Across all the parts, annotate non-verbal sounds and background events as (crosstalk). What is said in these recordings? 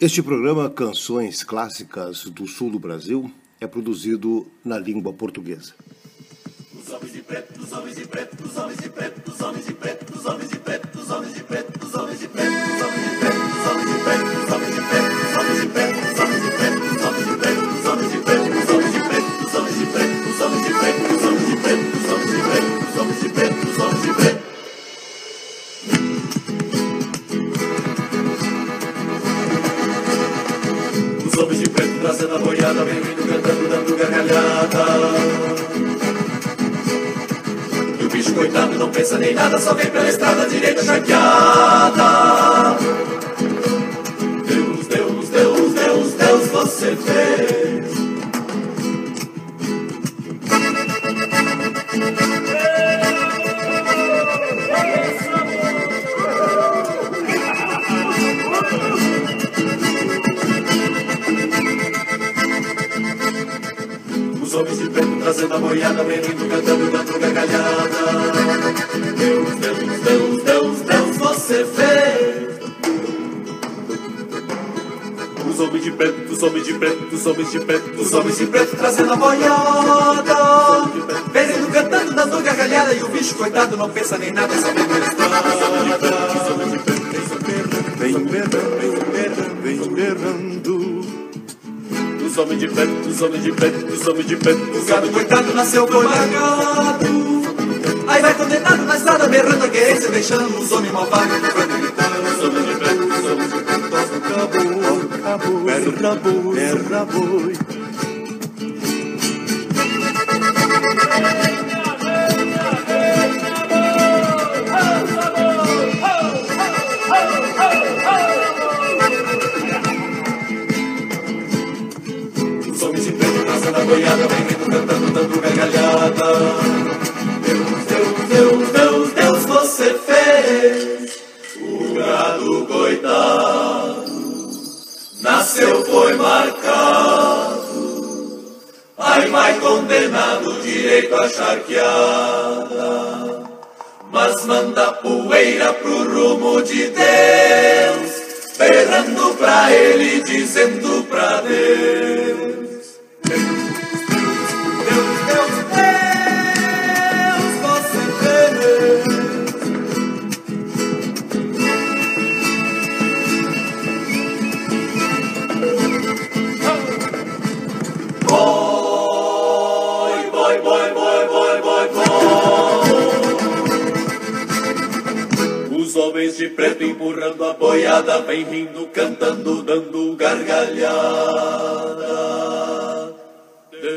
Este programa Canções Clássicas do Sul do Brasil é produzido na língua portuguesa. Os homens de preto, os homens de preto, os homens de preto, os homens de preto, os homens de preto, os homens de preto, a boiada, vem vindo cantando, dando gargalhada. E o bicho coitado não pensa nem nada, só vem pela estrada direita charqueada. Deus, Deus, Deus, Deus, Deus, você fez. Trazendo a boiada, vem vindo cantando, dando gargalhada. Deus, Deus, Deus, Deus, Deus, você fez. Os homens de preto, os homens de preto, os homens de preto, os homens de preto trazendo a boiada. Vem vindo cantando, dando gargalhada, e o bicho coitado não pensa nem nada, só vem de preto, Vem berrando, vem os homens de preto, os homens de preto, os homens de preto, O gado coitado nasceu foi largado Aí vai condenado na estrada berrando a querência Deixando os homens malvados quando gritando os homens de preto, os homens de preto. Acabou, berra boi, berra boi. Boiada, vindo cantando, dando gargalhada. Deus, Deus, Deus, Deus, Deus, você fez. O gado coitado nasceu, foi marcado. Ai, vai condenado, direito à charqueada. Mas manda poeira pro rumo de Deus, berrando pra ele, dizendo pra. Deus, De preto empurrando a boiada, vem rindo, cantando, dando gargalhada. Deus,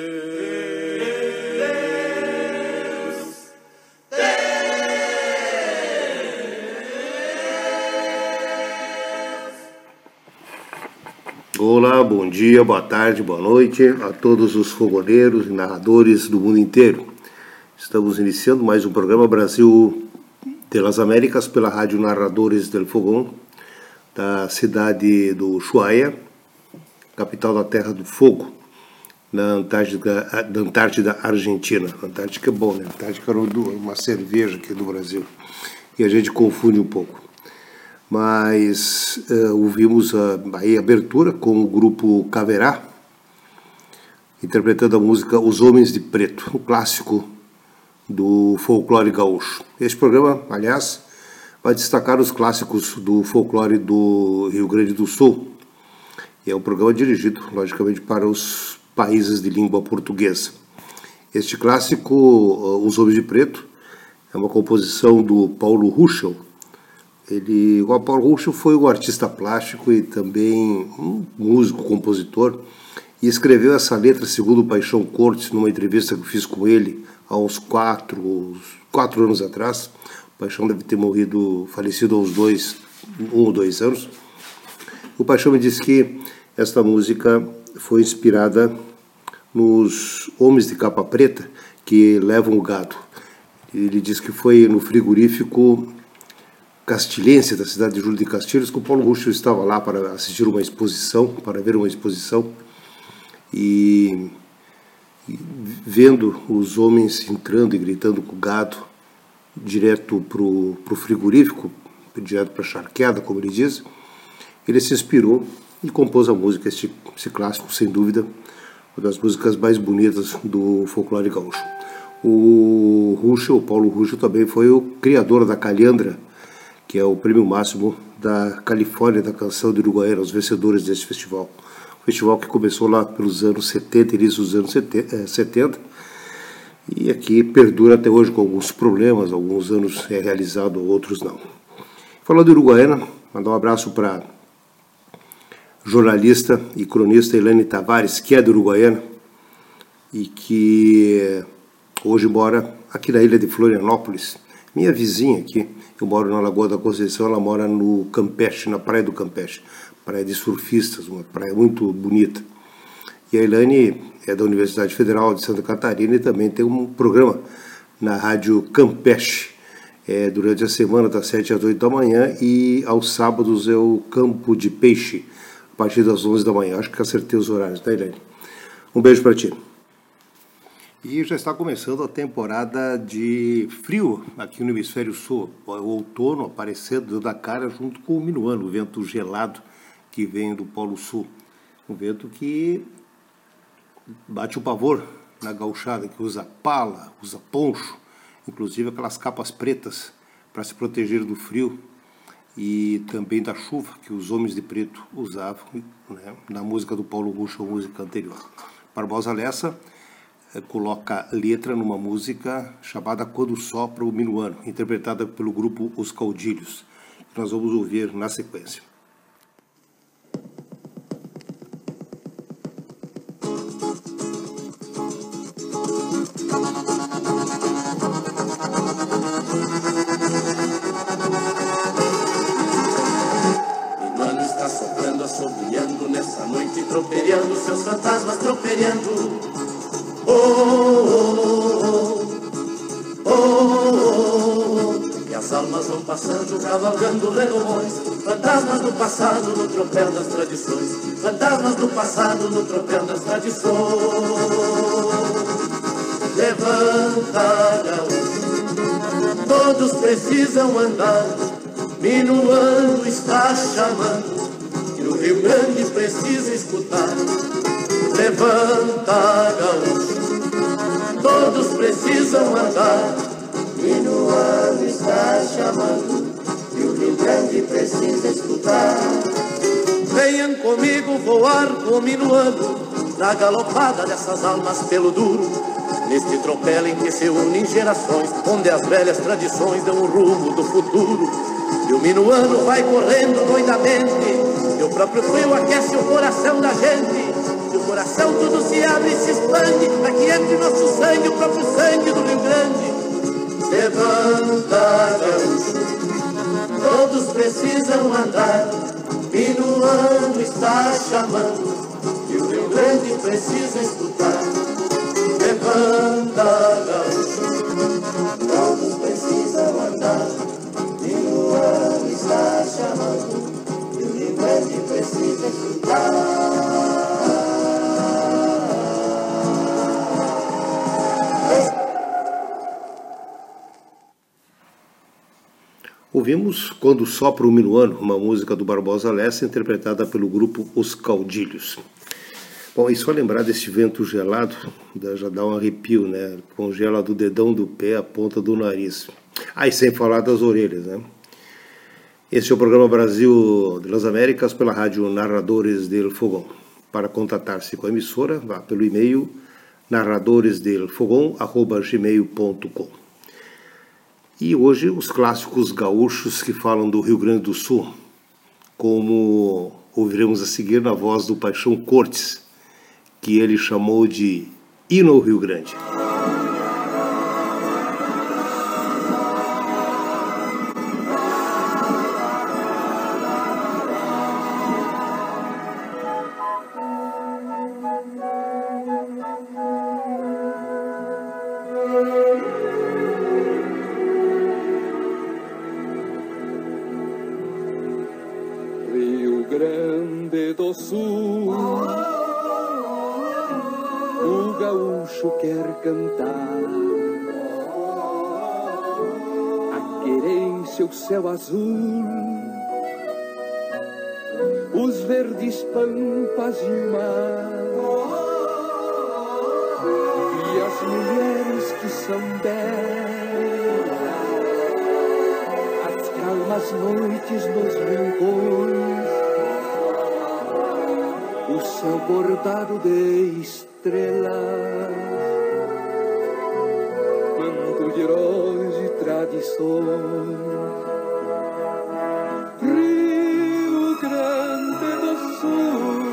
Olá, bom dia, boa tarde, boa noite a todos os fogoneiros e narradores do mundo inteiro. Estamos iniciando mais um programa Brasil de las Américas pela Rádio Narradores del Fogão, da cidade do Ushuaia, capital da Terra do Fogo, na Antártida, da Antártida Argentina. Antártica é bom, né? Antártica era uma cerveja aqui do Brasil. E a gente confunde um pouco mas uh, ouvimos a, a abertura com o grupo Caverá, interpretando a música Os Homens de Preto, um clássico do folclore gaúcho. Este programa, aliás, vai destacar os clássicos do folclore do Rio Grande do Sul. E é um programa dirigido, logicamente, para os países de língua portuguesa. Este clássico, uh, Os Homens de Preto, é uma composição do Paulo Ruschel, ele, o Paulo Russo foi um artista plástico e também um músico, compositor, e escreveu essa letra segundo o Paixão Cortes numa entrevista que fiz com ele há uns quatro, quatro anos atrás. O Paixão deve ter morrido, falecido aos dois, um ou dois anos. O Paixão me disse que esta música foi inspirada nos homens de capa preta que levam o gado. Ele disse que foi no frigorífico castilhense da cidade de Júlio de Castilhos, que o Paulo Russo estava lá para assistir uma exposição, para ver uma exposição, e, vendo os homens entrando e gritando com o gado direto para o frigorífico, direto para a charqueada, como ele diz, ele se inspirou e compôs a música, esse, esse clássico, sem dúvida, uma das músicas mais bonitas do folclore gaúcho. O Ruxo, o Paulo Ruxo, também foi o criador da Calhandra, que é o prêmio máximo da Califórnia da canção de Uruguaiana, os vencedores desse festival. Festival que começou lá pelos anos 70, início dos anos 70, eh, e aqui perdura até hoje com alguns problemas, alguns anos é realizado, outros não. Falando de Uruguaiana, mandar um abraço para jornalista e cronista Elane Tavares, que é de Uruguaiana e que hoje mora aqui na ilha de Florianópolis, minha vizinha aqui. Eu moro na Lagoa da Conceição, ela mora no Campeche, na Praia do Campeche, praia de surfistas, uma praia muito bonita. E a Elaine é da Universidade Federal de Santa Catarina e também tem um programa na Rádio Campeche, é, durante a semana, das 7 às 8 da manhã, e aos sábados é o Campo de Peixe, a partir das 11 da manhã. Acho que acertei os horários, tá, Elaine? Um beijo para ti. E já está começando a temporada de frio aqui no hemisfério sul. O outono aparecendo da cara junto com o minuano, o vento gelado que vem do Polo Sul. Um vento que bate o pavor na gauchada, que usa pala, usa poncho, inclusive aquelas capas pretas para se proteger do frio e também da chuva que os homens de preto usavam né, na música do Paulo Russo, a música anterior. Barbosa Lessa eh, coloca letra numa música chamada Quando Sopra o Minuano, interpretada pelo grupo Os Caudilhos, que nós vamos ouvir na sequência. Nessa noite, troperiando seus fantasmas, troperiando. Oh, oh, oh, oh, oh. E as almas vão passando, cavalgando renomões, fantasmas do passado no tropel das tradições, fantasmas do passado no tropel das tradições. Levanta, gaúcho, todos precisam andar, minuano está chamando, Rio Grande precisa escutar. Levanta, gaúcho, todos precisam andar, minuano está chamando, e o Rio Grande precisa escutar. Venham comigo voar com o minuano, na galopada dessas almas pelo duro. Neste tropel em que se unem gerações, onde as velhas tradições dão o rumo do futuro. E o minuano vai correndo doidamente, e o próprio frio aquece o coração da gente. E o coração tudo se abre e se expande, aqui entre nosso sangue, o próprio sangue do Rio Grande. Levanta, gaúcho, todos precisam andar, minuano está chamando, e o Rio Grande precisa escutar. Ouvimos Quando Sopra o Minuano, uma música do Barbosa Lessa interpretada pelo grupo Os Caudilhos. Bom, e só lembrar desse vento gelado, já dá um arrepio, né? Congela do dedão do pé à ponta do nariz. Ah, e sem falar das orelhas, né? Esse é o programa Brasil de las Américas pela rádio Narradores del Fogão. Para contatar-se com a emissora, vá pelo e-mail narradoresdelfogão.gmail.com E hoje os clássicos gaúchos que falam do Rio Grande do Sul, como ouviremos a seguir na voz do Paixão Cortes, que ele chamou de Hino ao Rio Grande. O gaúcho quer cantar. A querência, o céu azul. os verdes pampas e o mar. E as mulheres que são belas, as calmas noites nos rincões, o céu bordado de estrelas, manto de heróis e tradições. Rio Grande do Sul,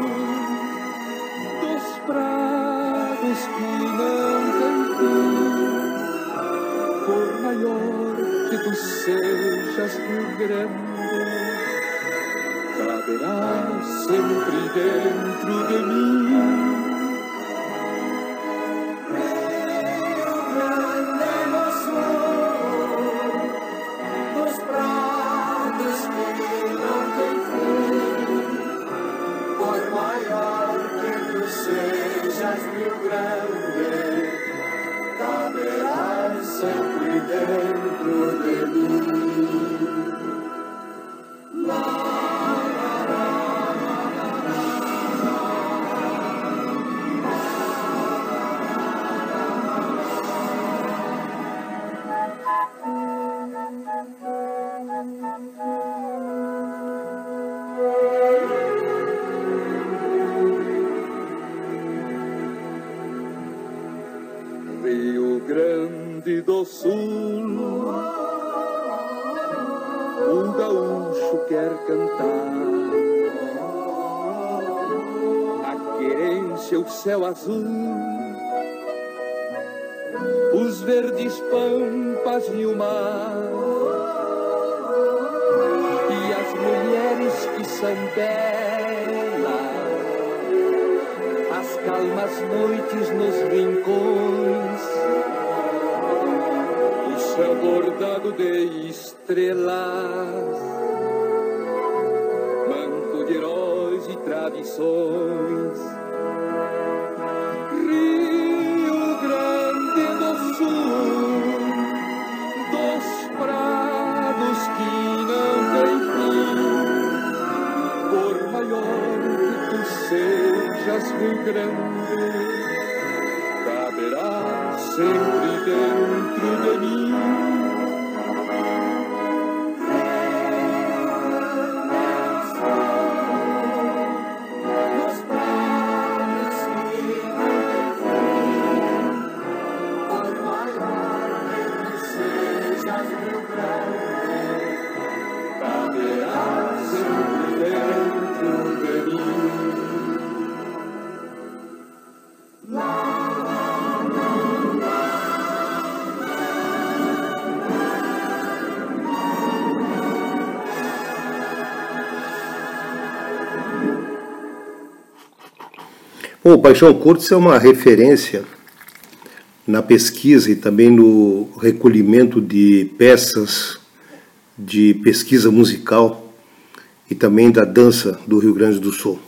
dos prados que não fim, por maior que tu sejas, Rio Grande, sempre dentro de mim. O céu azul, os verdes pampas e o mar, e as mulheres que são belas. As calmas noites nos rincões, o céu bordado de estrelas, manto de heróis e tradições. Sejas, Rio Grande, caberá sempre dentro de mim. O Paixão Curtis é uma referência na pesquisa e também no recolhimento de peças de pesquisa musical e também da dança do Rio Grande do Sul.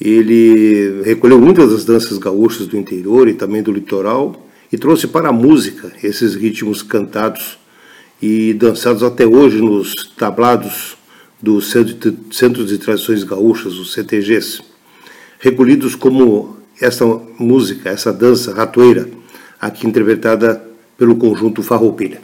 Ele recolheu muitas das danças gaúchas do interior e também do litoral e trouxe para a música esses ritmos cantados e dançados até hoje nos tablados dos Centros de Tradições Gaúchas, os CTGs recolhidos como essa música, essa dança ratoeira, aqui interpretada pelo conjunto Farroupilha.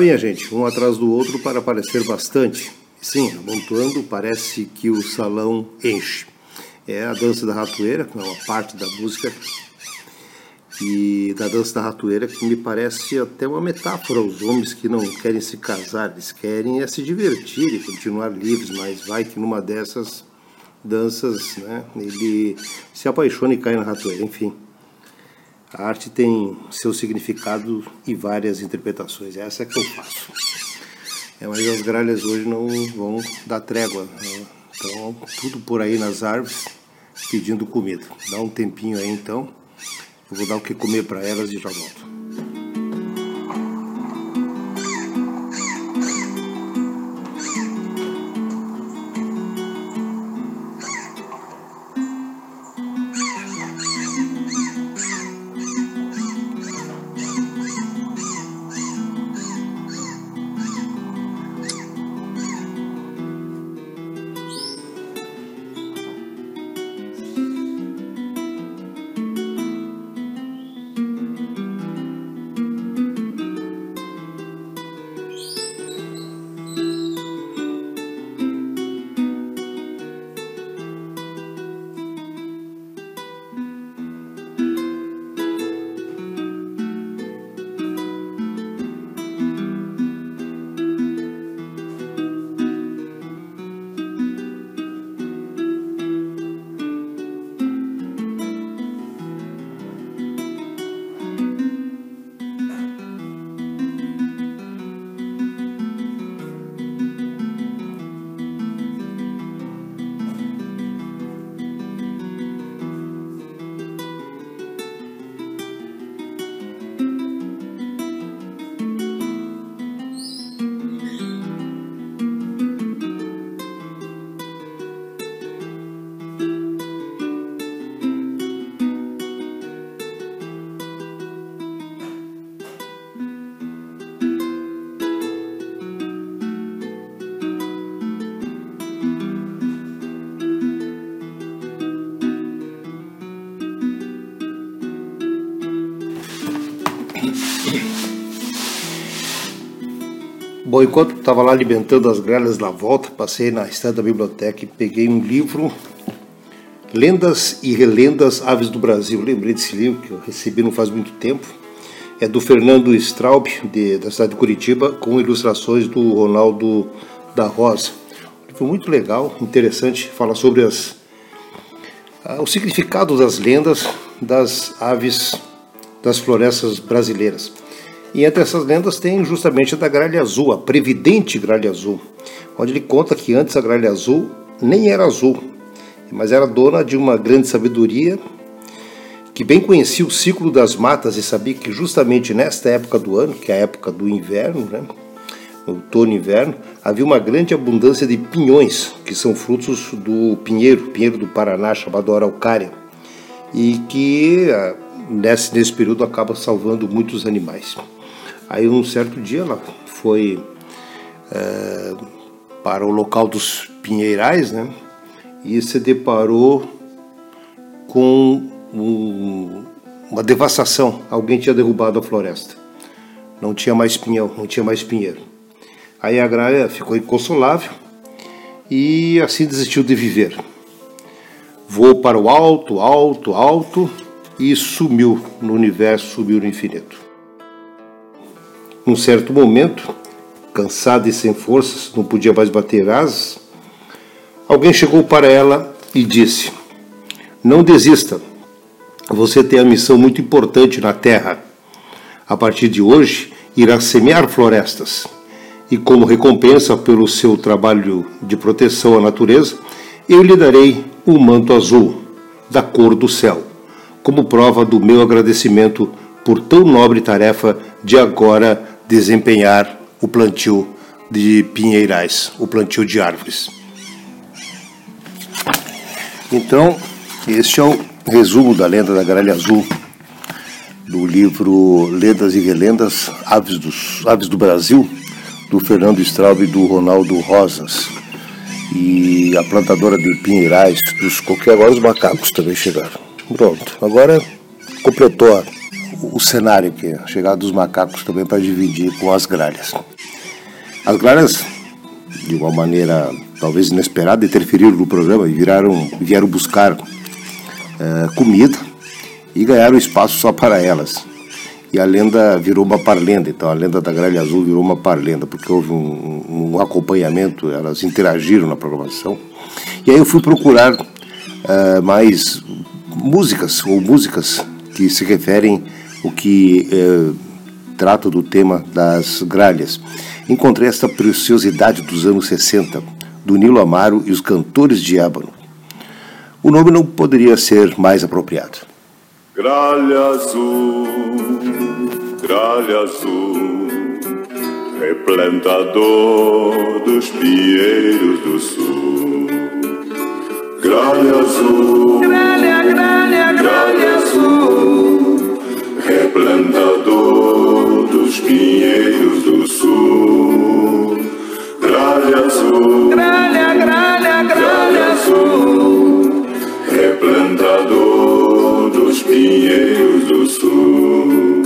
Minha gente, um atrás do outro para aparecer bastante. Sim, amontoando, parece que o salão enche. É a dança da ratoeira, que é uma parte da música e da dança da ratoeira que me parece até uma metáfora aos homens que não querem se casar, eles querem é se divertir e continuar livres, mas vai que numa dessas danças, né, ele se apaixona e cai na ratoeira, enfim. A arte tem seu significado e várias interpretações, essa é que eu faço. É, mas as gralhas hoje não vão dar trégua, né? então tudo por aí nas árvores pedindo comida. Dá um tempinho aí então eu vou dar o que comer para elas e já volto. Bom, enquanto estava lá alimentando as grelhas na volta, passei na estante da biblioteca e peguei um livro, Lendas e Relendas Aves do Brasil. Lembrei desse livro que eu recebi não faz muito tempo. É do Fernando Straub, de, da cidade de Curitiba, com ilustrações do Ronaldo da Rosa. Um livro muito legal, interessante, fala sobre as, o significado das lendas das aves das florestas brasileiras. E entre essas lendas tem justamente a da gralha azul, a previdente gralha azul, onde ele conta que antes a gralha azul nem era azul, mas era dona de uma grande sabedoria, que bem conhecia o ciclo das matas e sabia que justamente nesta época do ano, que é a época do inverno, né, outono e inverno, havia uma grande abundância de pinhões, que são frutos do pinheiro, pinheiro do Paraná, chamado araucária, e que ah, nesse, nesse período acaba salvando muitos animais. Aí um certo dia ela foi é, para o local dos pinheirais, né? E se deparou com um, uma devastação. Alguém tinha derrubado a floresta. Não tinha mais pinhão, não tinha mais pinheiro. Aí a Graia ficou inconsolável e assim desistiu de viver. Voou para o alto, alto, alto e sumiu no universo, sumiu no infinito. Num certo momento, cansada e sem forças, não podia mais bater asas, alguém chegou para ela e disse: Não desista, você tem a missão muito importante na Terra. A partir de hoje, irá semear florestas. E como recompensa pelo seu trabalho de proteção à natureza, eu lhe darei um manto azul, da cor do céu, como prova do meu agradecimento por tão nobre tarefa de agora desempenhar o plantio de pinheirais, o plantio de árvores. Então, este é o resumo da lenda da gralha azul do livro Lendas e Relendas Aves, Aves do Brasil, do Fernando Straub e do Ronaldo Rosas. E a plantadora de pinheirais dos coqueiros, agora os macacos também chegaram. Pronto, agora completou o cenário é a chegada dos macacos também para dividir com as gralhas. As gralhas, de uma maneira talvez inesperada, interferiram no programa e viraram, vieram buscar é, comida e ganharam espaço só para elas. E a lenda virou uma parlenda, então a lenda da gralha azul virou uma parlenda, porque houve um, um acompanhamento, elas interagiram na programação. E aí eu fui procurar uh, mais músicas, ou músicas que se referem o que uh, trata do tema das gralhas. Encontrei esta preciosidade dos anos 60, do Nilo Amaro e os Cantores de Ébano. O nome não poderia ser mais apropriado. Gralha azul, gralha azul, replantador dos pinheiros do sul. Gralha azul, Gralha, gralha, gralha azul, replantador dos pinheiros do sul. Gralha azul, gralha, gralha, gralha azul, replantador dos pinheiros do sul.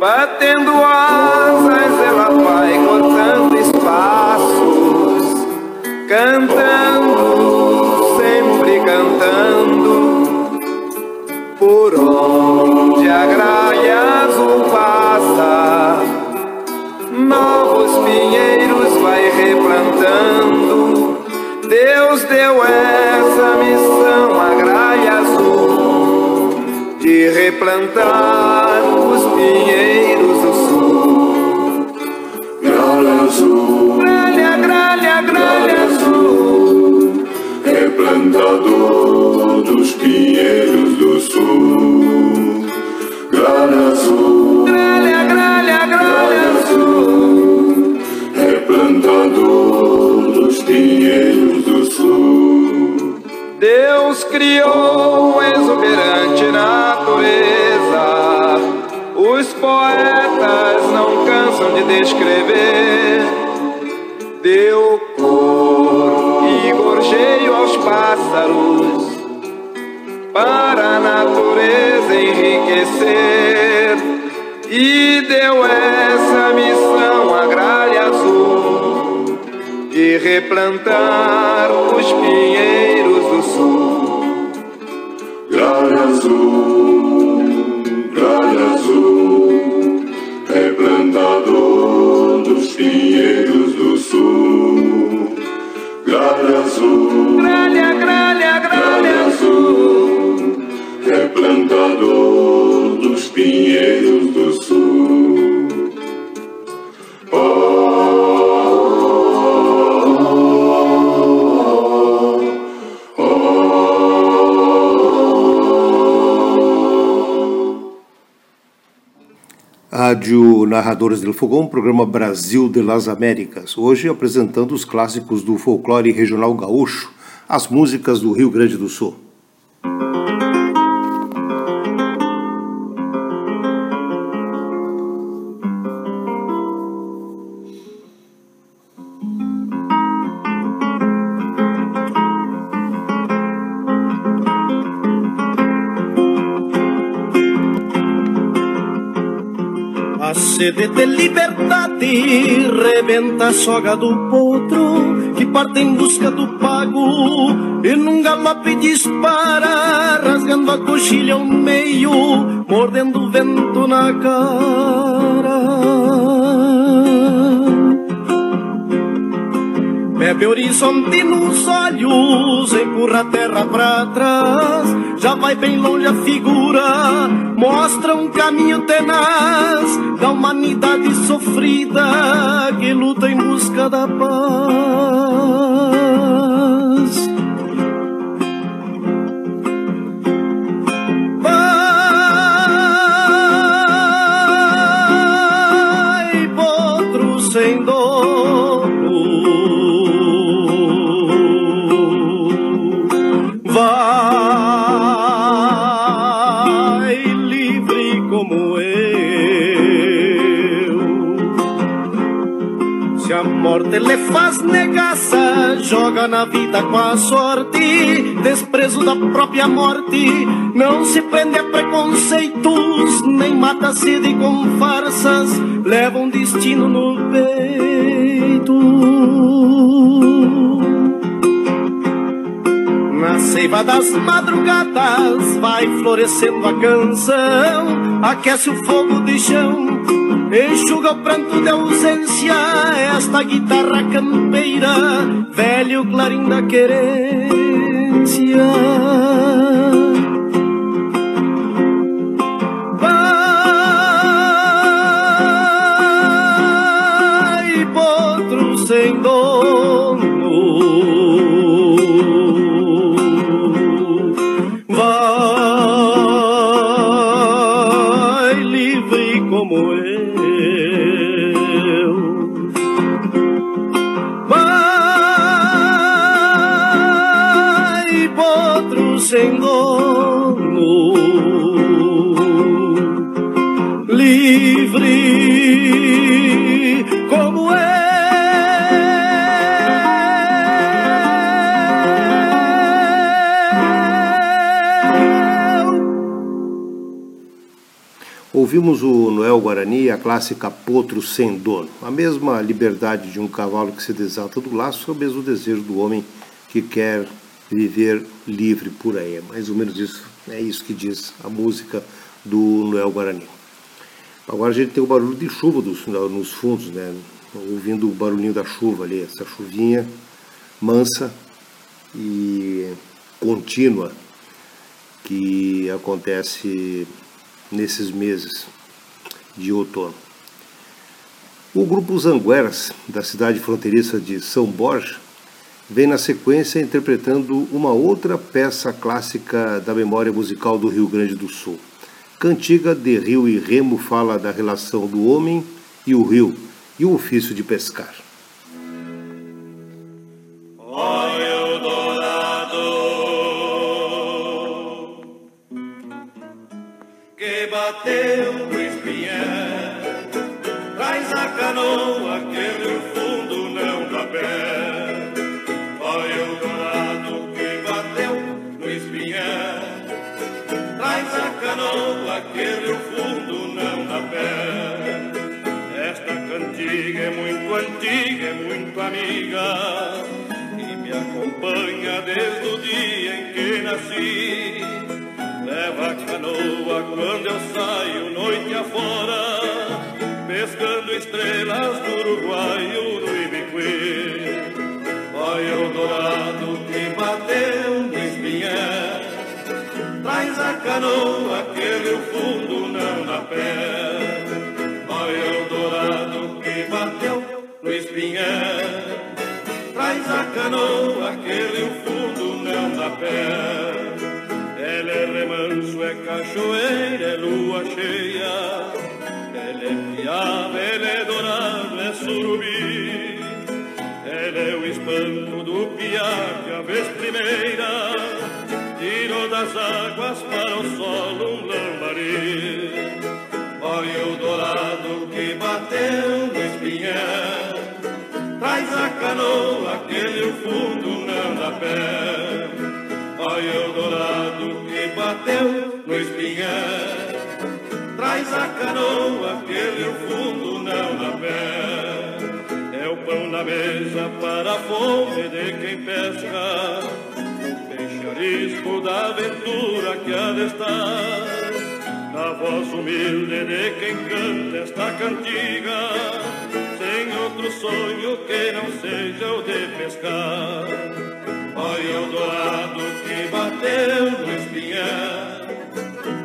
batendo asas ela vai cortando espaços, cantando, sempre cantando, por onde replantando. Deus deu essa missão à gralha azul de replantar os pinheiros do sul. Gralha azul, Gralha, gralha, gralha azul, replantador dos pinheiros do sul. Gralha azul, gralha, gralha, gralha azul, replantador dos pinheiros do sul. Deus criou exuberante natureza. Os poetas não cansam de descrever. Deu cor e gorjeio aos pássaros para a natureza enriquecer. E deu essa replantar os pinheiros do sul. Gralha azul, gralha azul, replantador dos pinheiros do sul. Gralha azul, Gralha, gralha, gralha azul, replantador dos pinheiros Rádio Narradores del Fogão, programa Brasil de las Américas. Hoje apresentando os clássicos do folclore regional gaúcho, as músicas do Rio Grande do Sul. Sede de liberdade rebenta a soga do potro que parte em busca do pago e num galope dispara, rasgando a coxilha ao meio, mordendo o vento na cara. Bebe horizonte nos olhos, empurra a terra pra trás. Já vai bem longe a figura, mostra um caminho tenaz da humanidade sofrida que luta em busca da paz. Joga na vida com a sorte, desprezo da própria morte, não se prende a preconceitos, nem mata sede com farsas, leva um destino no peito. Na seiva das madrugadas vai florescendo a canção, aquece o fogo de chão, enxuga o pranto de ausência, esta guitarra campeira, velho clarim da querência. Ouvimos o Noel Guarani a clássica Potro Sem Dono. A mesma liberdade de um cavalo que se desata do laço é o mesmo desejo do homem que quer viver livre por aí. É mais ou menos isso, é isso que diz a música do Noel Guarani. Agora a gente tem o barulho de chuva dos, nos fundos, né? ouvindo o barulhinho da chuva ali, essa chuvinha mansa e contínua que acontece nesses meses de outono. O grupo Zangueras, da cidade fronteiriça de São Borja, vem na sequência interpretando uma outra peça clássica da memória musical do Rio Grande do Sul. Cantiga de Rio e Remo fala da relação do homem e o rio e o ofício de pescar. Amiga e me acompanha desde o dia em que nasci. Leva a canoa quando eu saio noite afora, pescando estrelas do Uruguai e do Ibiqui. Olha o dourado que bateu no espinhel, traz a canoa que no fundo não dá pé. Olha o dourado que bateu no espinhel, a canoa que no fundo não dá pé. Ela é remanso, é cachoeira, é lua cheia. Ela é piaba, ela é dourada, é surubi. Ela é o espanto do piá que a vez primeira tirou das águas para o solo um lambari. Olha o dourado que bateu no espinhel, canoa que no fundo não dá pé. Olha o dourado que bateu no espinhel, traz a canoa que no fundo não dá pé. É o pão na mesa para a fome de quem pesca, o peixe arisco da aventura que há de estar. Na voz humilde de quem canta esta cantiga, outro sonho que não seja o de pescar. Olha o dourado que bateu no espinhel,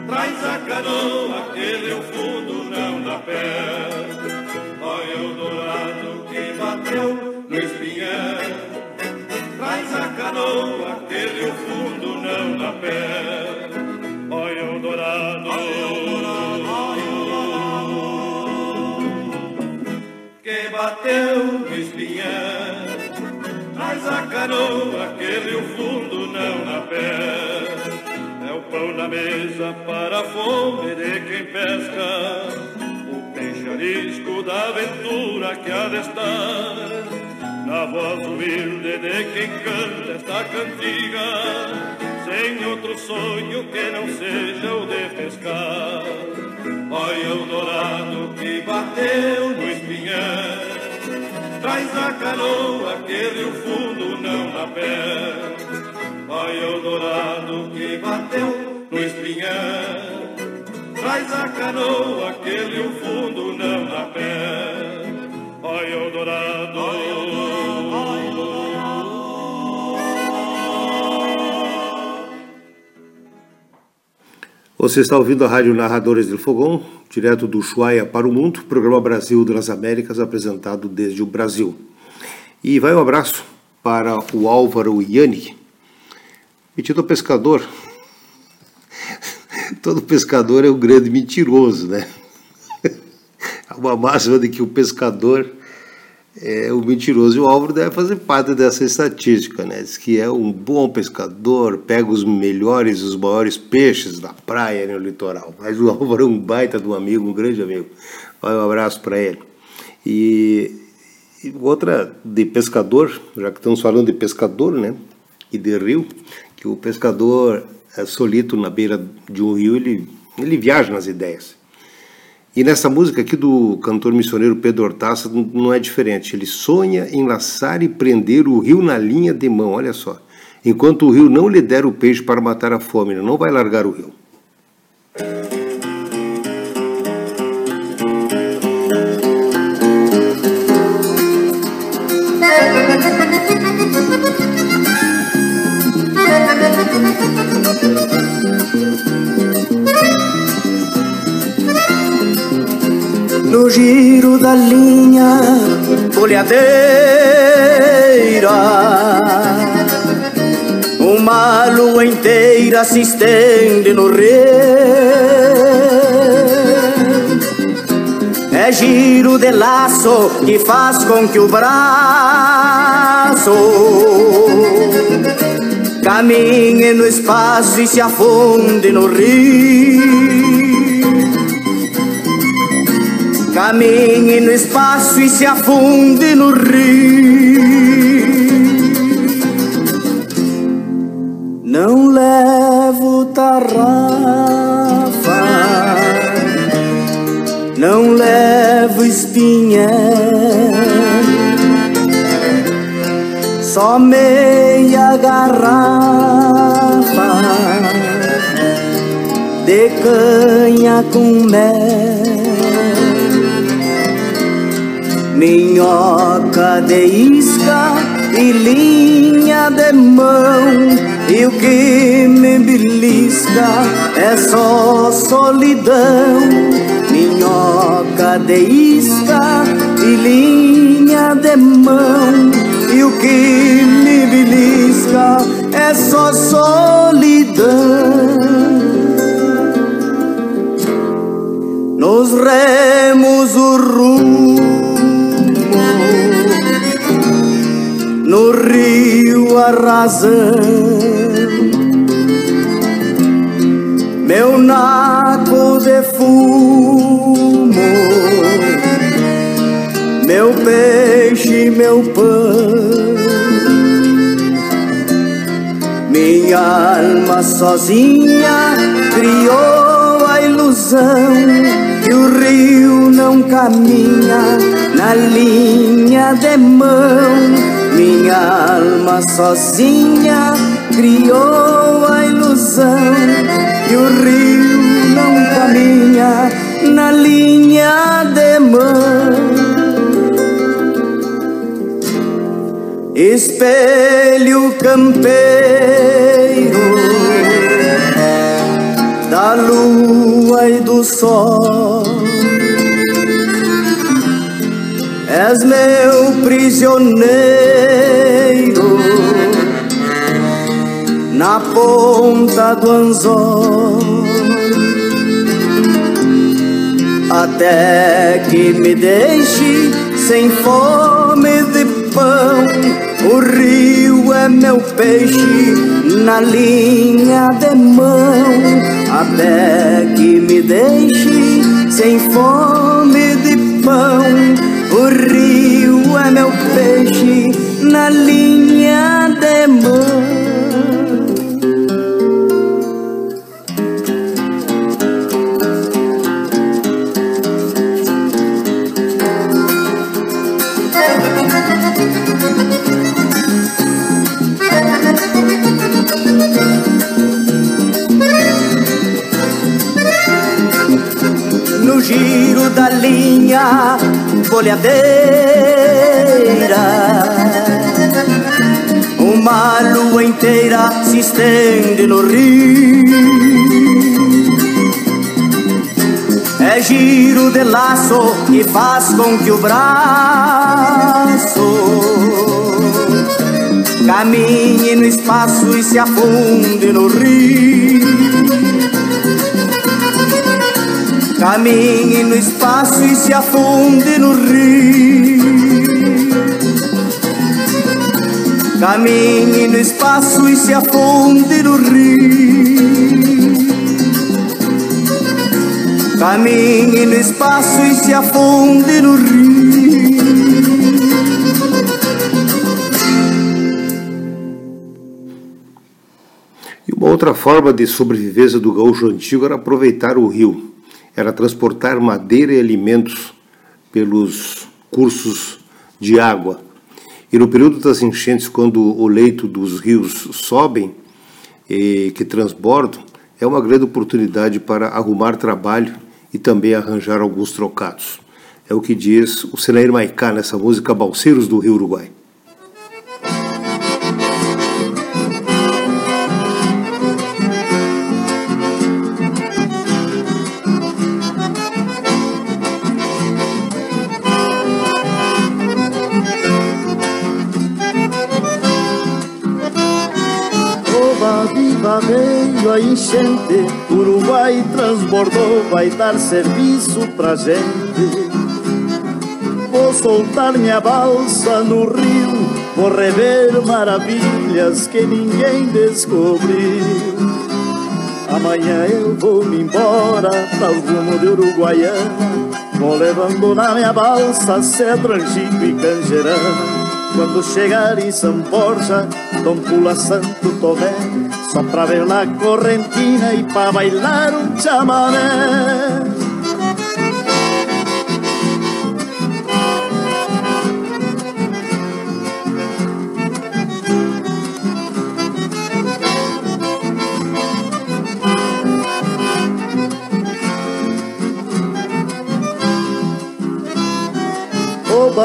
traz a canoa que no fundo não dá pé. Olha o dourado que bateu no espinhel, traz a canoa que no fundo não dá pé. Olha o dourado, no espinhel, traz a canoa que no fundo não dá pé. É o pão na mesa para a fome de quem pesca, o peixe risco da aventura que há de estar. Na voz humilde de quem canta esta cantiga, sem outro sonho que não seja o de pescar. Olha o dourado que bateu no espinhel, traz a canoa que rio fundo não na pé. Olha o dourado que bateu no espinhel, traz a canoa que rio fundo não na pé. Olha o dourado. Você está ouvindo a Rádio Narradores do Fogão, direto do Ushuaia para o Mundo, programa Brasil das Américas, apresentado desde o Brasil. E vai um abraço para o Álvaro Yanni, metido pescador. (laughs) Todo pescador é um grande mentiroso, né? Há (laughs) uma máxima de que o pescador é o mentiroso. E o Álvaro deve fazer parte dessa estatística, né? Diz que é um bom pescador, pega os melhores, os maiores peixes da praia no litoral. Mas o Álvaro é um baita de um amigo, um grande amigo. Vai um abraço para ele. E, e outra de pescador, já que estamos falando de pescador, né? E de rio, que o pescador é solito na beira de um rio, ele, ele viaja nas ideias. E nessa música aqui do cantor missioneiro Pedro Hortaça não é diferente. Ele sonha em laçar e prender o rio na linha de mão, olha só. Enquanto o rio não lhe der o peixe para matar a fome, não vai largar o rio. No giro da linha folhadeira. Uma lua inteira se estende no rio. É giro de laço que faz com que o braço caminhe no espaço e se afunde no rio. Caminhe no espaço e se afunde no rio. Não levo tarrafa, não levo espinha, só meia garrafa de canha com mel. Minhoca de isca e linha de mão. E o que me belisca é só solidão. Minhoca de isca e linha de mão. E o que me belisca é só solidão. Nos remos o rumo no rio a razão. Meu naco de fumo, meu peixe, meu pão, minha alma sozinha criou a ilusão que o rio não caminha na linha de mão minha alma sozinha criou a ilusão que o rio não caminha na linha de mão. Espelho campeiro da lua e do sol és meu prisioneiro. Na ponta do anzol, até que me deixe sem fome de pão. O rio é meu peixe na linha de mão, até que me deixe sem fome de pão o rio é meu peixe na linha de mão. giro da linha folhadeira. Uma lua inteira se estende no rio. É giro de laço que faz com que o braço caminhe no espaço e se afunde no rio. Caminhe no espaço e se afunde no rio. Caminhe no espaço e se afunde no rio. Caminhe no espaço e se afunde no rio. E uma outra forma de sobrevivência do gaúcho antigo era aproveitar o rio era transportar madeira e alimentos pelos cursos de água. E no período das enchentes, quando o leito dos rios sobem e que transbordam, é uma grande oportunidade para arrumar trabalho e também arranjar alguns trocados. É o que diz o Senair Maicá nessa música Balseiros do Rio Uruguai. A enchente, Uruguai transbordou, vai dar serviço pra gente. Vou soltar minha balsa no rio, vou rever maravilhas que ninguém descobriu. Amanhã eu vou me embora para o rumo de Uruguaiana, vou levando na minha balsa cedro, angico e canjerana. Quando chegar em Borja, Dom Pula Santo Tomé, só pra ver la correntina e pra bailar um chamamé.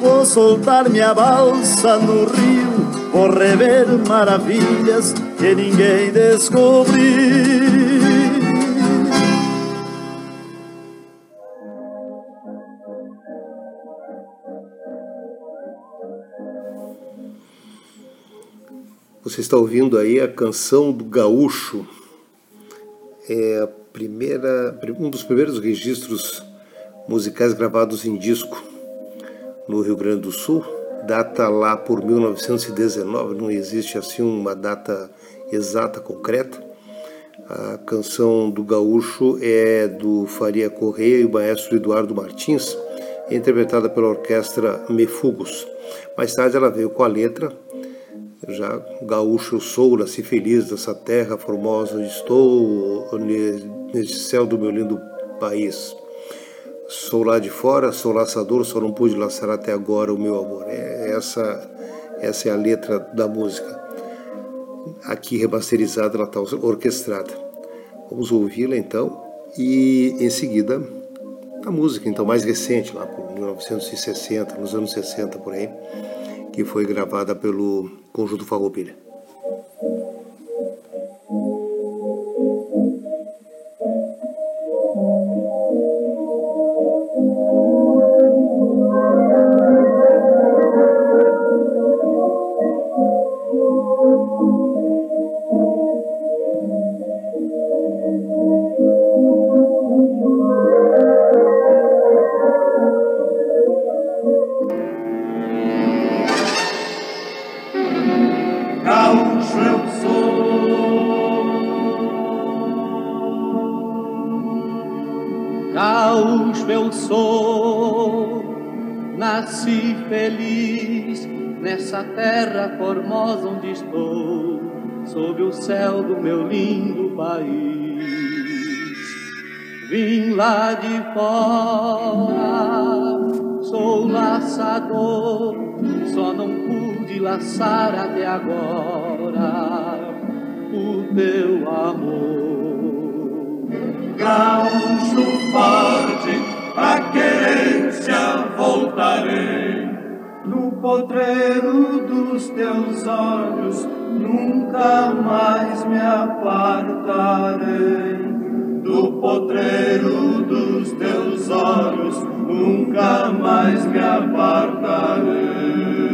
Vou soltar minha balsa no rio, vou rever maravilhas que ninguém descobriu. Você está ouvindo aí a canção do Gaúcho. É a primeira, um dos primeiros registros musicais gravados em disco no Rio Grande do Sul. Data lá por 1919, não existe assim uma data exata, concreta. A canção do Gaúcho é do Faria Correia e o maestro Eduardo Martins, interpretada pela orquestra Mefugos. Mais tarde ela veio com a letra já gaúcho eu sou, nasci feliz dessa terra formosa onde estou, neste céu do meu lindo país. Sou lá de fora, sou laçador, só não pude laçar até agora o meu amor. É, essa, essa é a letra da música. aqui remasterizada, ela está orquestrada. Vamos ouvi-la então e em seguida a música então mais recente, lá por 1960, nos anos 60 por aí, que foi gravada pelo Conjunto Farroupilha. Sou, nasci feliz nessa terra formosa onde estou, sob o céu do meu lindo país. Vim lá de fora, sou laçador, só não pude laçar até agora o teu amor. Gaúcho forte, potreiro dos teus olhos, nunca mais me apartarei. Do potreiro dos teus olhos, nunca mais me apartarei.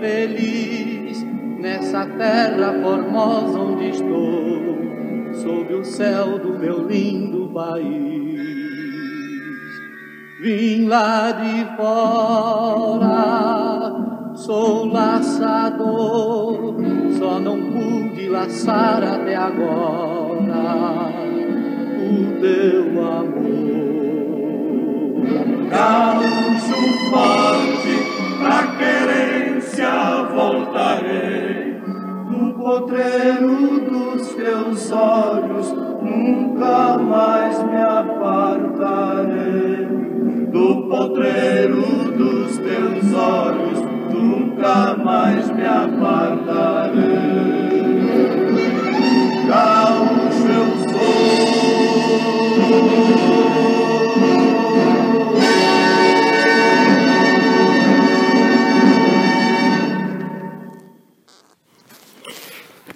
Feliz nessa terra formosa onde estou, sob o céu do meu lindo país. Vim lá de fora, sou laçador, só não pude laçar até agora o teu amor. Gaúcho forte, pra voltarei. No potreiro dos teus olhos, nunca mais me apartarei. Do potreiro dos teus olhos, nunca mais me apartarei. Gaúcho eu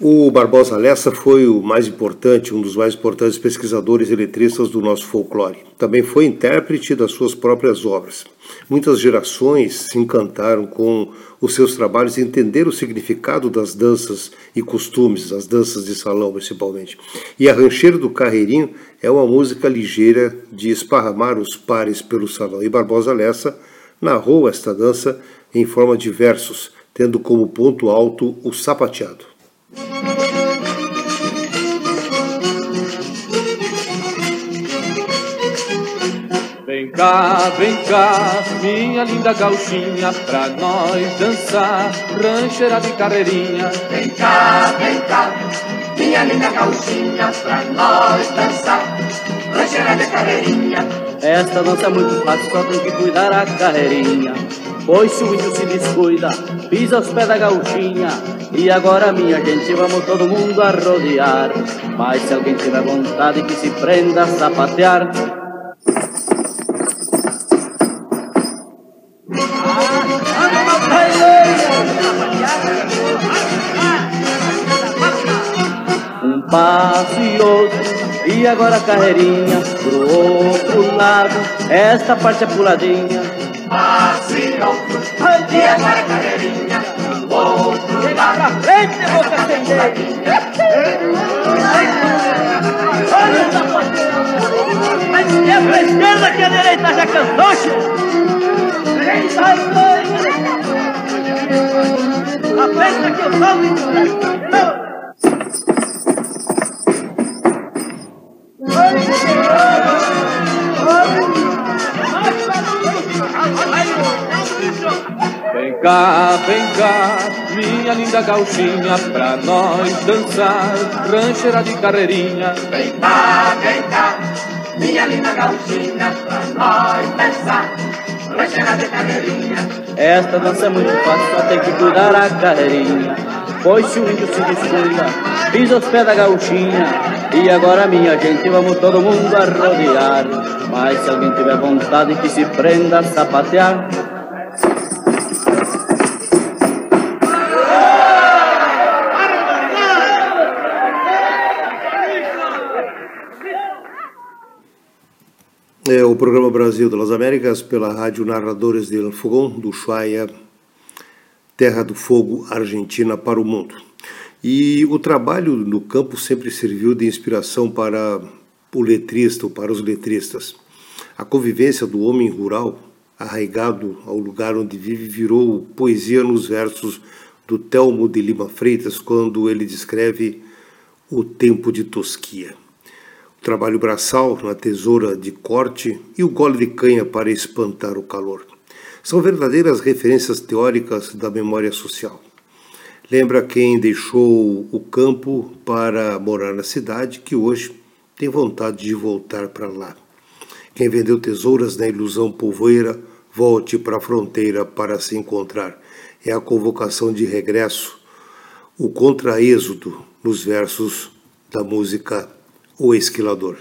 O Barbosa Lessa foi o mais importante, um dos mais importantes pesquisadores e do nosso folclore. Também foi intérprete das suas próprias obras. Muitas gerações se encantaram com os seus trabalhos e entenderam o significado das danças e costumes, as danças de salão principalmente. E a Rancheiro do Carreirinho é uma música ligeira de esparramar os pares pelo salão. E Barbosa Lessa narrou esta dança em forma de versos, tendo como ponto alto o sapateado. Vem cá, vem cá, minha linda gauchinha, pra nós dançar, rancheira de carreirinha. Vem cá, vem cá, minha linda gauchinha, pra nós dançar, rancheira de carreirinha. Esta dança é muito fácil, só tem que cuidar a carreirinha. Pois se o índio se descuida, pisa os pés da gauchinha. E agora, minha gente, vamos todo mundo a rodear. Mas se alguém tiver vontade que se prenda a sapatear, um passo e outro. E agora carreirinha pro outro lado. Esta parte é puladinha. Passe Ande agora, carecadeirinha, o outro Chega pra frente, boca sem dedo. Olha essa porteira. A É a que a direita já cantou, chefe. A festa que eu falo, Ai, Vem cá, vem cá, minha linda gauchinha, pra nós dançar, rancheira de carreirinha. Vem cá, vem cá, minha linda gauchinha, pra nós dançar, rancheira de carreirinha. Esta dança é muito fácil, só tem que cuidar a carreirinha. Pois se o índio se descuida, pisa os pés da gauchinha. E agora, minha gente, vamos todo mundo a rodear. Mas se alguém tiver vontade que se prenda a sapatear, É o programa Brasil das Américas pela Rádio Narradores del Fogão do Ushuaia, Terra do Fogo, Argentina para o mundo. E o trabalho no campo sempre serviu de inspiração para o letrista ou para os letristas. A convivência do homem rural, arraigado ao lugar onde vive, virou poesia nos versos do Telmo de Lima Freitas, quando ele descreve o tempo de Tosquia trabalho braçal na tesoura de corte e o gole de canha para espantar o calor. São verdadeiras referências teóricas da memória social. Lembra quem deixou o campo para morar na cidade que hoje tem vontade de voltar para lá. Quem vendeu tesouras na ilusão polvoeira, volte para a fronteira para se encontrar. É a convocação de regresso, o contraêxodo nos versos da música o esquilador.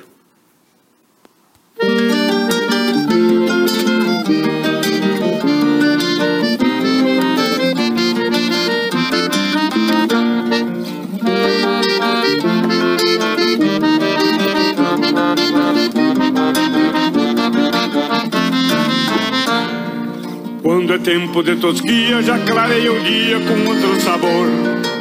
Quando é tempo de tosquia, já clareia o dia com outro sabor.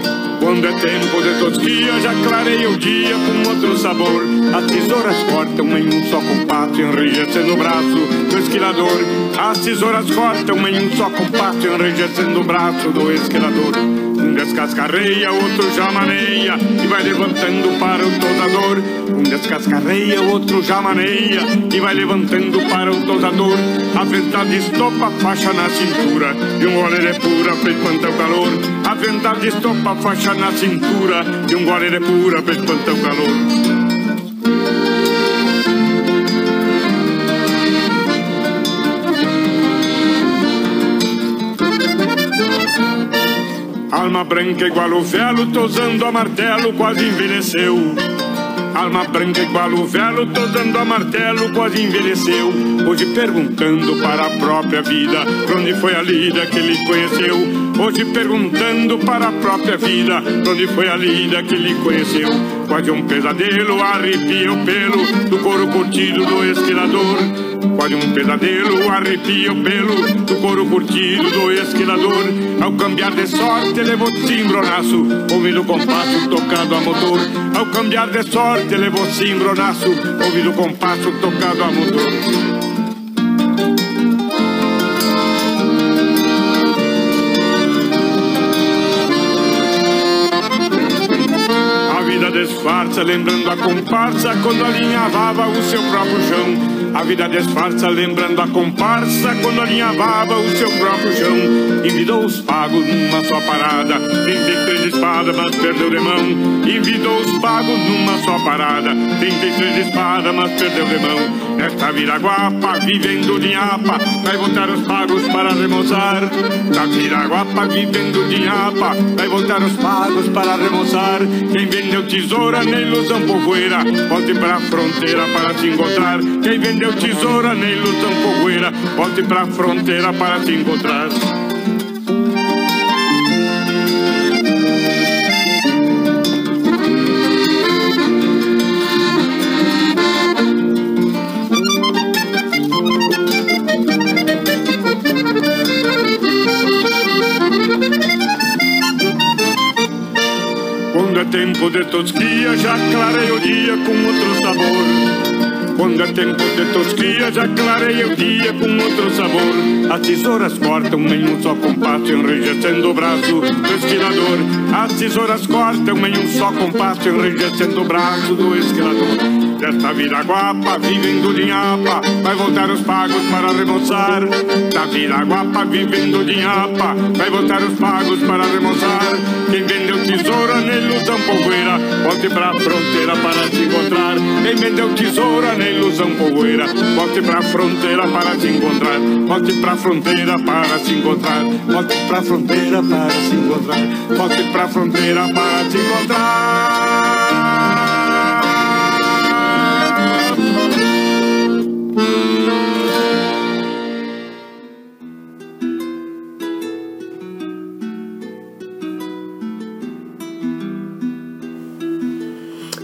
Quando é tempo de tosquia, já clareia o dia com outro sabor. As tesouras cortam em um só compasso, enrijecendo o braço do esquilador. As tesouras cortam em um só compasso, enrijecendo o braço do esquilador. Um descascarreia, outro já maneia e vai levantando para o tosador. Um descascarreia, outro já maneia e vai levantando para o tosador. A verdade estopa faixa na cintura e um gole de pura pra espantar o calor. A verdade estopa faixa na cintura e um gole de pura pra espantar o calor. Alma branca igual o velo, tosando a martelo, quase envelheceu. Alma branca igual o velo, tosando a martelo, quase envelheceu. Hoje perguntando para a própria vida, pra onde foi a lida que ele conheceu. Hoje perguntando para a própria vida, onde foi a lida que ele conheceu. Quase um pesadelo, arrepia o pelo do couro curtido do esquilador. Quase um pesadelo, arrepia o pelo do couro curtido do esquilador. Ao cambiar de sorte, levou cimbronaço, ouvindo o compasso tocado a motor. Ao cambiar de sorte, levou cimbronaço, ouvindo o compasso tocado a motor. Disfarça, lembrando a comparsa quando alinhavava o seu próprio chão. A vida disfarça, lembrando a comparsa quando alinhavava o seu próprio chão. Envidou os pagos numa só parada, 33 espadas, mas perdeu de mão. Envidou os pagos numa só parada, 33 espadas, mas perdeu de mão. Nesta viraguapa, vivendo de apa, vai voltar os pagos para remoçar. Na viraguapa, vivendo de apa, vai voltar os pagos para remoçar. Quem vendeu tesoura na ilusão povoeira, volte pra fronteira para se encontrar. Quem vendeu tesoura na ilusão povoeira, volte pra fronteira para se encontrar. Tempo de tosquia, já clareia o dia com outro sabor. Quando é tempo de tosquia, já clareia o dia com outro sabor. As tesouras cortam em um só compasso, enrijecendo o braço do esquilador. As tesouras cortam em um só compasso, enrijecendo o braço do esquilador. Desta vida guapa, vivendo de nhapa, vai voltar os pagos para remoçar. Da vida guapa, vivendo de nhapa, vai voltar os pagos para remoçar. Quem vendeu tesoura na ilusão poeira, volte pra fronteira para se encontrar. Quem vendeu tesoura na ilusão poeira, volte pra fronteira para se encontrar. Volte pra fronteira para se encontrar. Volte pra fronteira para se encontrar. Volte pra fronteira para se encontrar.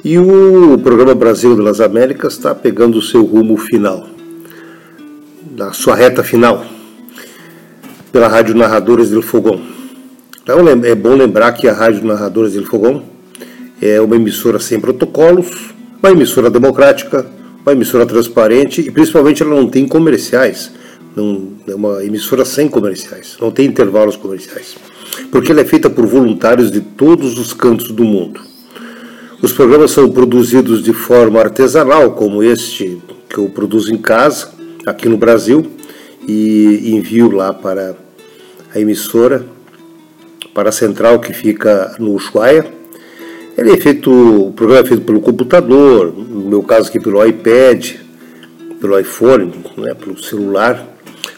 E o programa Brasil das Américas está pegando o seu rumo final, na sua reta final, pela Rádio Narradores del Fogão. Então é bom lembrar que a Rádio Narradores del Fogão é uma emissora sem protocolos, uma emissora democrática, uma emissora transparente e principalmente ela não tem comerciais. Não, é uma emissora sem comerciais, não tem intervalos comerciais, porque ela é feita por voluntários de todos os cantos do mundo. Os programas são produzidos de forma artesanal, como este que eu produzo em casa, aqui no Brasil, e envio lá para a emissora, para a central que fica no Ushuaia. Ele é feito, o programa é feito pelo computador, no meu caso aqui pelo iPad, pelo iPhone, né, pelo celular,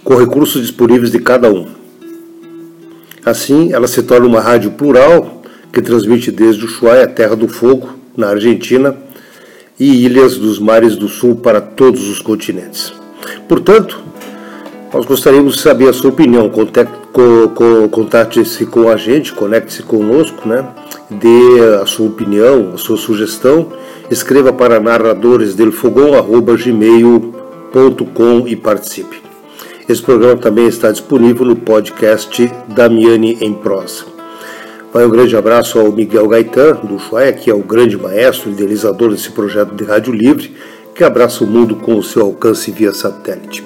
com recursos disponíveis de cada um. Assim, ela se torna uma rádio plural que transmite desde Ushuaia, Terra do Fogo, na Argentina, e ilhas dos mares do sul para todos os continentes. Portanto, nós gostaríamos de saber a sua opinião. Contate-se com a gente, conecte-se conosco, né? dê a sua opinião, a sua sugestão. Escreva para narradoresdelfogão.gmail.com e participe. Esse programa também está disponível no podcast Damiani em Prosa. Vai um grande abraço ao Miguel Gaetan, do Ushuaia, que é o grande maestro, idealizador desse projeto de rádio livre, que abraça o mundo com o seu alcance via satélite.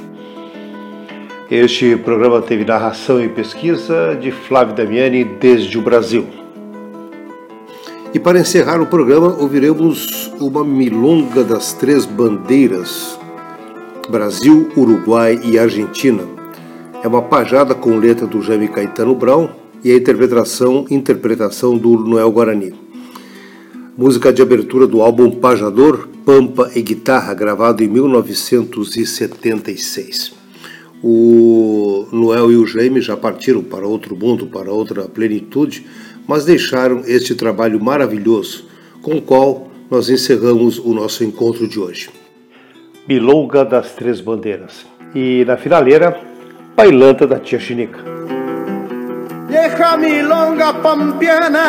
Este programa teve narração e pesquisa de Flávio Damiani desde o Brasil. E para encerrar o programa, ouviremos uma milonga das três bandeiras: Brasil, Uruguai e Argentina. É uma pajada com letra do Jaime Caetano Brown e a interpretação, interpretação do Noel Guarani. Música de abertura do álbum Pajador, Pampa e Guitarra, gravado em 1976. O Noel e o Jaime já partiram para outro mundo, para outra plenitude, mas deixaram este trabalho maravilhoso, com o qual nós encerramos o nosso encontro de hoje. Milonga das Três Bandeiras. E na finaleira, Bailanta da Tia Chinica. Vieja milonga pampiana,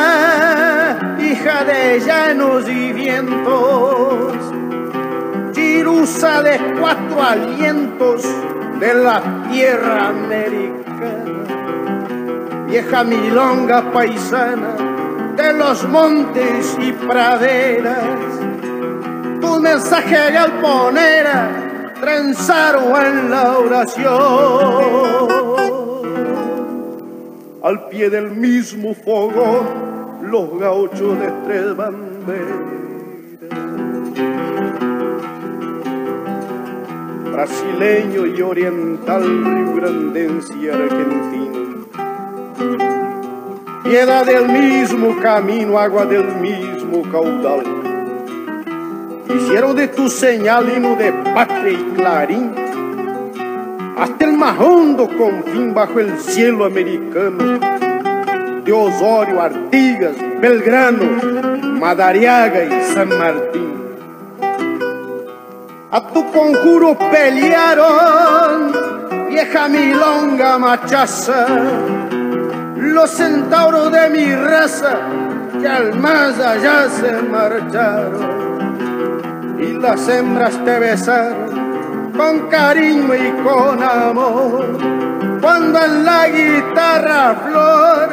hija de llanos y vientos, chirusa de cuatro alientos de la tierra americana. Vieja milonga paisana de los montes y praderas, tu mensaje galponera trenzaron en la oración al pie del mismo fogón los gauchos de tres banderas. Brasileño y oriental, riograndense y argentino. Piedad del mismo camino, agua del mismo caudal. Hicieron de tu señal hino de patria y clarín hasta el más hondo confín bajo el cielo americano. De Osório, Artigas, Belgrano, Madariaga y San Martín. A tu conjuro pelearon, vieja milonga machaza, los centauros de mi raza que al más allá se marcharon. Y las hembras te besaron con cariño y con amor. Cuando en la guitarra flor,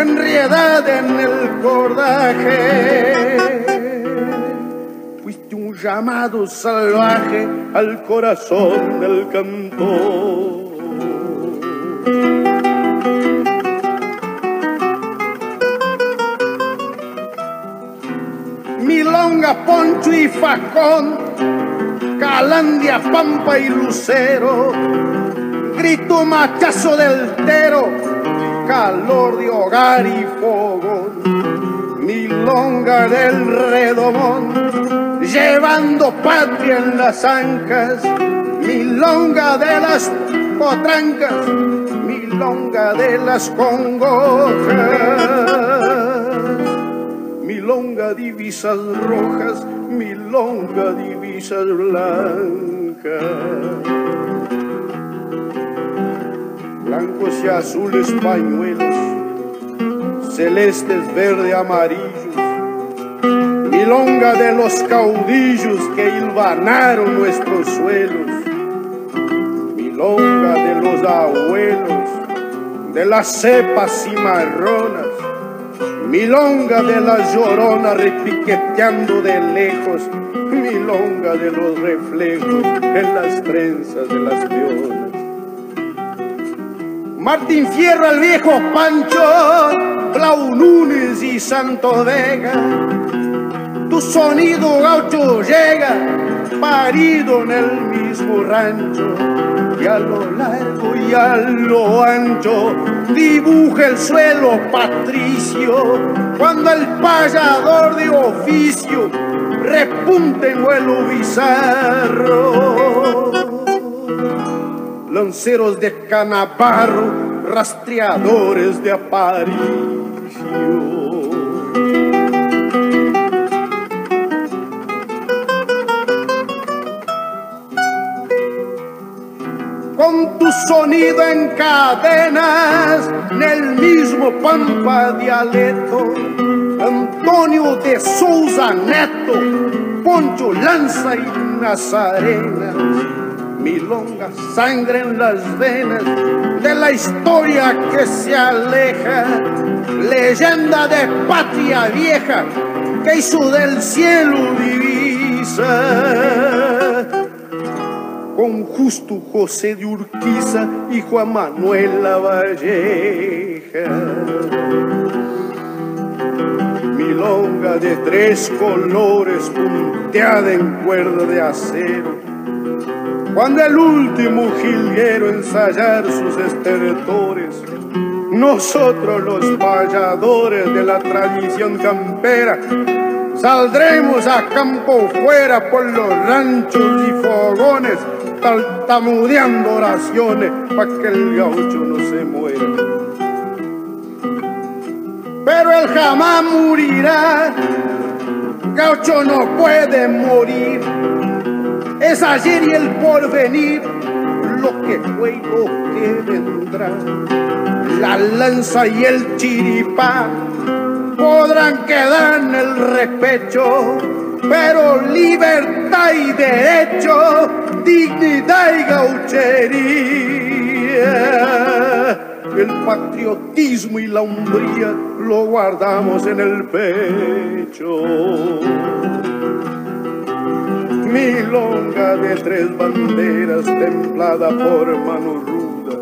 enriedad en el cordaje, fuiste un llamado salvaje al corazón del cantor. Milonga, poncho y facón, calandia, pampa y lucero, grito machazo del tero, calor de hogar y fogón, milonga del redomón, llevando patria en las ancas, milonga de las potrancas, milonga de las congojas milonga divisas rojas, milonga divisas blancas. Blancos y azules pañuelos, celestes, verde, amarillos, milonga de los caudillos que hilvanaron nuestros suelos, milonga de los abuelos, de las cepas cimarronas, milonga de la llorona repiqueteando de lejos, milonga de los reflejos en las trenzas de las pionas. Martín Fierro, al viejo Pancho, Blau Núñez y Santo Vega, tu sonido gaucho llega, parido en el rancho y a lo largo y a lo ancho dibuja el suelo patricio cuando el payador de oficio repunte en vuelo bizarro. Lanceros de canabarro, rastreadores de aparicio. Con tu sonido en cadenas, en el mismo pampa dialecto. Antonio de Souza Neto, Poncho Lanza y Nazarena, milonga, sangre en las venas de la historia que se aleja, leyenda de patria vieja que hizo del cielo divisa con justo José de Urquiza y Juan Manuel Lavalleja. Milonga de tres colores punteada en cuerda de acero. Cuando el último jilguero ensayar sus estertores, nosotros los payadores de la tradición campera Saldremos a campo fuera por los ranchos y fogones, tartamudeando oraciones para que el gaucho no se muera. Pero él jamás morirá, gaucho no puede morir. Es ayer y el porvenir, lo que fue y que vendrá. La lanza y el chiripá podrán quedar en el respeto, pero libertad y derecho, dignidad y gauchería, el patriotismo y la hombría lo guardamos en el pecho. Milonga de tres banderas templada por mano ruda,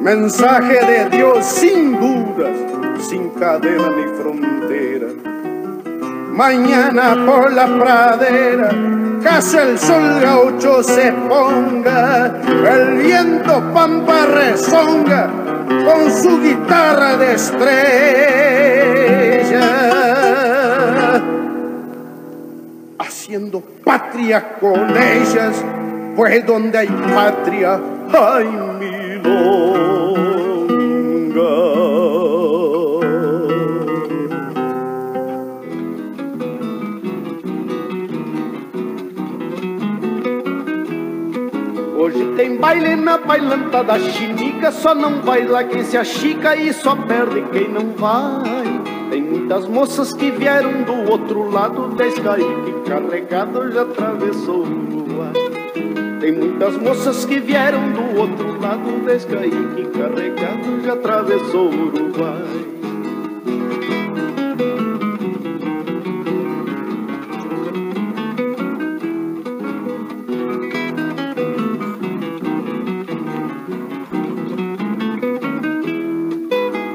mensaje de Dios sin dudas sin cadena ni frontera. Mañana por la pradera, casi el sol gaucho se ponga, el viento pampa rezonga con su guitarra de estrella. Haciendo patria con ellas, pues donde hay patria hay milonga. Tem baile na bailanta da chinica, só não vai lá quem se achica e só perde quem não vai. Tem muitas moças que vieram do outro lado da Escaíque, carregado já atravessou o Uruguai. Tem muitas moças que vieram do outro lado da Escaíque, carregado já atravessou o Uruguai.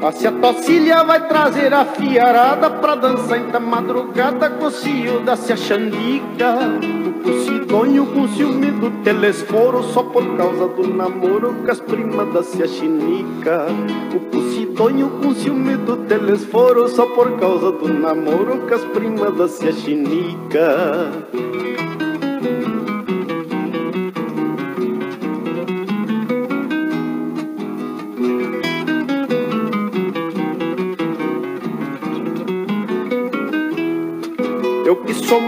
A se a tocilha vai trazer a fiarada pra dançar em madrugada com o cio da se xandica. O cidonho com ciúme do telesforo só por causa do namoro com as primas da se chinica. O cidonho com ciúme do telesforo só por causa do namoro com as primas da se chinica.